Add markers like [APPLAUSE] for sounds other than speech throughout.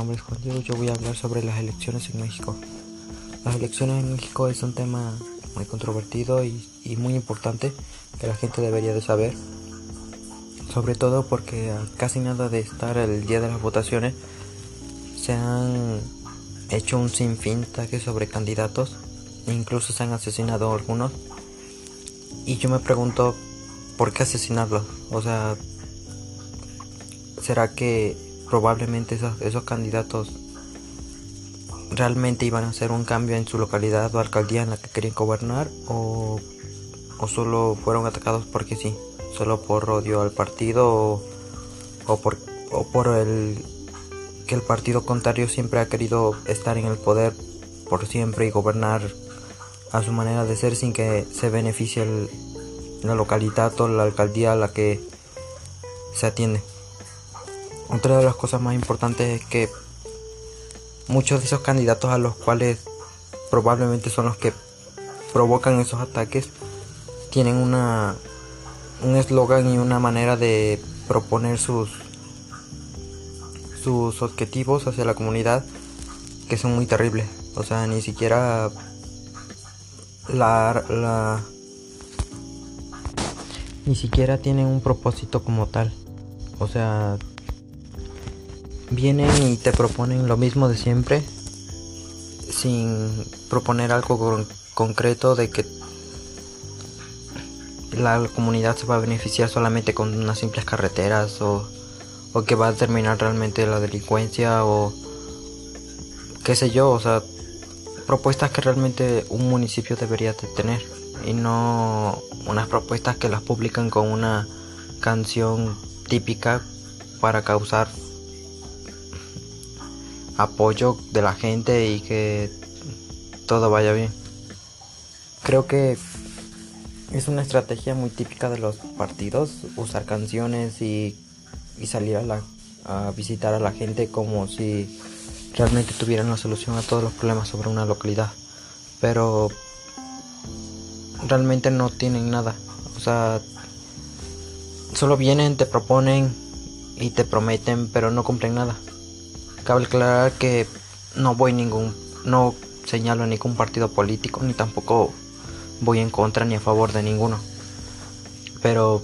nombre es Juan Diego. Yo voy a hablar sobre las elecciones en México. Las elecciones en México es un tema muy controvertido y, muy importante que la gente debería de saber. Sobre todo porque casi nada de estar el día de las votaciones se han hecho un sinfín de ataques sobre candidatos. Incluso se han asesinado algunos. Y yo me pregunto, ¿por qué asesinarlos? O sea, ¿será que probablemente esos, esos candidatos realmente iban a hacer un cambio en su localidad o alcaldía en la que querían gobernar o, o solo fueron atacados porque sí, solo por odio al partido o, por, o por el que el partido contrario siempre ha querido estar en el poder por siempre y gobernar a su manera de ser sin que se beneficie la localidad o la alcaldía a la que se atiende. Otra de las cosas más importantes es que muchos de esos candidatos a los cuales probablemente son los que provocan esos ataques tienen una un eslogan y una manera de proponer sus sus objetivos hacia la comunidad que son muy terribles. O sea, ni siquiera la, la ni siquiera tienen un propósito como tal. O sea, vienen y te proponen lo mismo de siempre sin proponer algo concreto de que la comunidad se va a beneficiar solamente con unas simples carreteras o, o que va a terminar realmente la delincuencia o qué sé yo, o sea, propuestas que realmente un municipio debería de tener y no unas propuestas que las publican con una canción típica para causar apoyo de la gente y que todo vaya bien. Creo que es una estrategia muy típica de los partidos usar canciones y, salir a, la, a visitar a la gente como si realmente tuvieran la solución a todos los problemas sobre una localidad. Pero realmente no tienen nada. O sea, solo vienen, te proponen y te prometen, pero no cumplen nada. Cabe aclarar que no voy ningún, no señalo ningún partido político ni tampoco voy en contra ni a favor de ninguno. Pero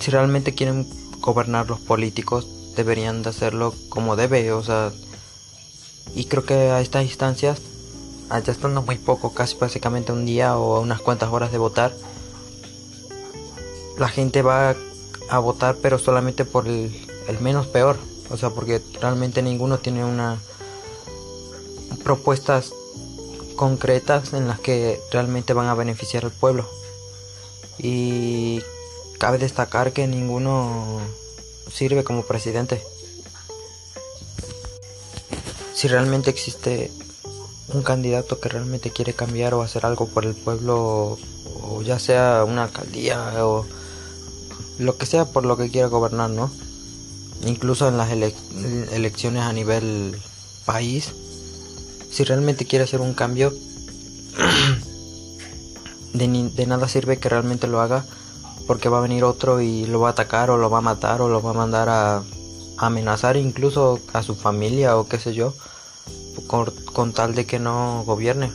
si realmente quieren gobernar los políticos deberían de hacerlo como debe, o sea, y creo que a estas instancias, allá estando muy poco, casi básicamente un día o unas cuantas horas de votar, la gente va a votar pero solamente por el menos peor. O sea, porque realmente ninguno tiene una propuestas concretas en las que realmente van a beneficiar al pueblo. Y cabe destacar que ninguno sirve como presidente. Si realmente existe un candidato que realmente quiere cambiar o hacer algo por el pueblo, o ya sea una alcaldía o lo que sea por lo que quiera gobernar, ¿no? Incluso en las elecciones a nivel país, si realmente quiere hacer un cambio, [CLEARS THROAT] de, nada sirve que realmente lo haga porque va a venir otro y lo va a atacar o lo va a matar o lo va a mandar a, amenazar incluso a su familia o qué sé yo, con, tal de que no gobierne.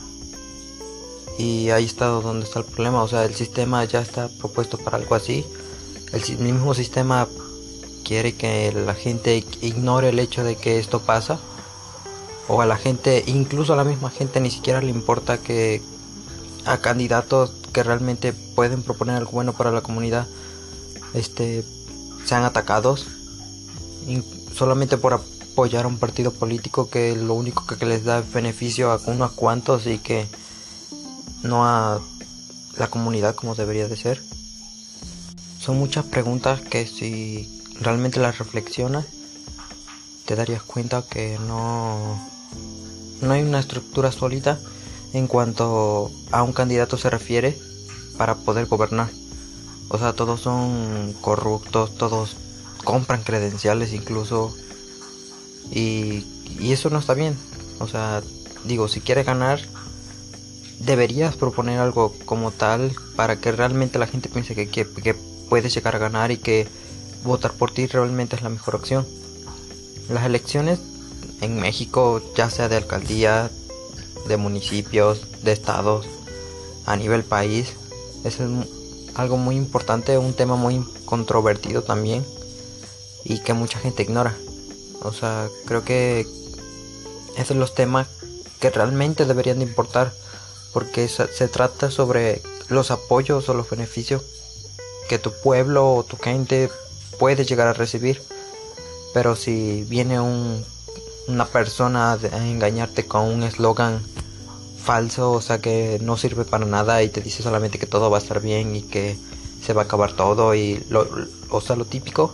Y ahí está donde está el problema, o sea, el sistema ya está propuesto para algo así. El mismo sistema quiere que la gente ignore el hecho de que esto pasa o a la gente, incluso a la misma gente ni siquiera le importa que a candidatos que realmente pueden proponer algo bueno para la comunidad este sean atacados solamente por apoyar a un partido político que lo único que les da beneficio a unos cuantos y que no a la comunidad como debería de ser. Son muchas preguntas que si realmente la reflexionas, te darías cuenta que no, no hay una estructura sólida en cuanto a un candidato se refiere para poder gobernar. O sea, todos son corruptos, todos compran credenciales incluso. Y, y eso no está bien. O sea, digo, si quieres ganar, deberías proponer algo como tal para que realmente la gente piense que, que, que puedes llegar a ganar y que votar por ti realmente es la mejor opción. Las elecciones en México, ya sea de alcaldía, de municipios, de estados, a nivel país, es algo muy importante, un tema muy controvertido también y que mucha gente ignora. O sea, creo que esos son los temas que realmente deberían de importar porque se trata sobre los apoyos o los beneficios que tu pueblo o tu gente puede llegar a recibir. Pero si viene un, una persona a engañarte con un eslogan falso, o sea que no sirve para nada y te dice solamente que todo va a estar bien y que se va a acabar todo y lo, o sea lo típico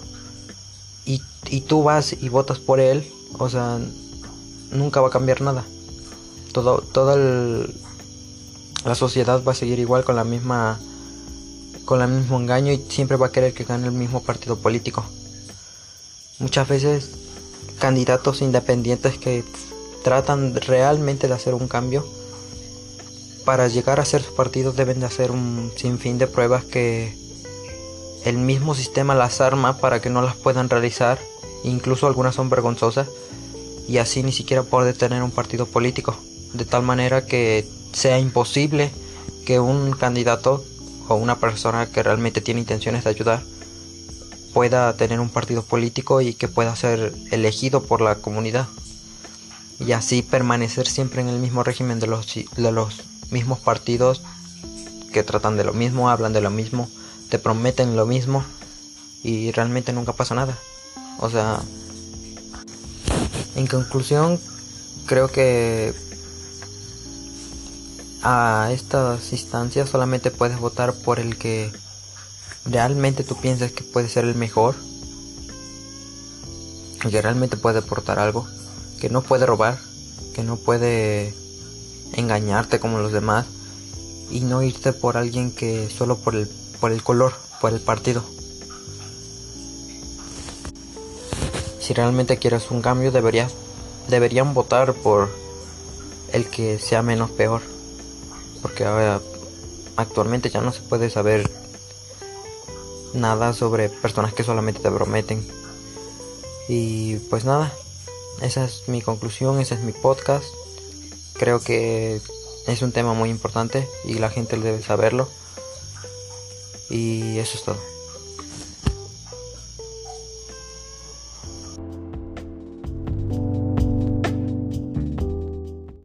y, y tú vas y votas por él, o sea, nunca va a cambiar nada. Todo, toda la sociedad va a seguir igual con la misma con el mismo engaño y siempre va a querer que gane el mismo partido político. Muchas veces candidatos independientes que tratan realmente de hacer un cambio para llegar a ser su partido deben de hacer un sinfín de pruebas que el mismo sistema las arma para que no las puedan realizar, incluso algunas son vergonzosas, y así ni siquiera poder tener un partido político, de tal manera que sea imposible que un candidato o una persona que realmente tiene intenciones de ayudar pueda tener un partido político y que pueda ser elegido por la comunidad y así permanecer siempre en el mismo régimen de los, de los mismos partidos que tratan de lo mismo, hablan de lo mismo, te prometen lo mismo y realmente nunca pasa nada. O sea, en conclusión, creo que a estas instancias solamente puedes votar por el que realmente tú piensas que puede ser el mejor, que realmente puede aportar algo, que no puede robar, que no puede engañarte como los demás y no irte por alguien que solo por el, por el color, por el partido. Si realmente quieres un cambio deberías, deberían votar por el que sea menos peor. Porque ahora, actualmente ya no se puede saber nada sobre personas que solamente te prometen. Y pues nada, esa es mi conclusión, ese es mi podcast. Creo que es un tema muy importante y la gente debe saberlo. Y eso es todo.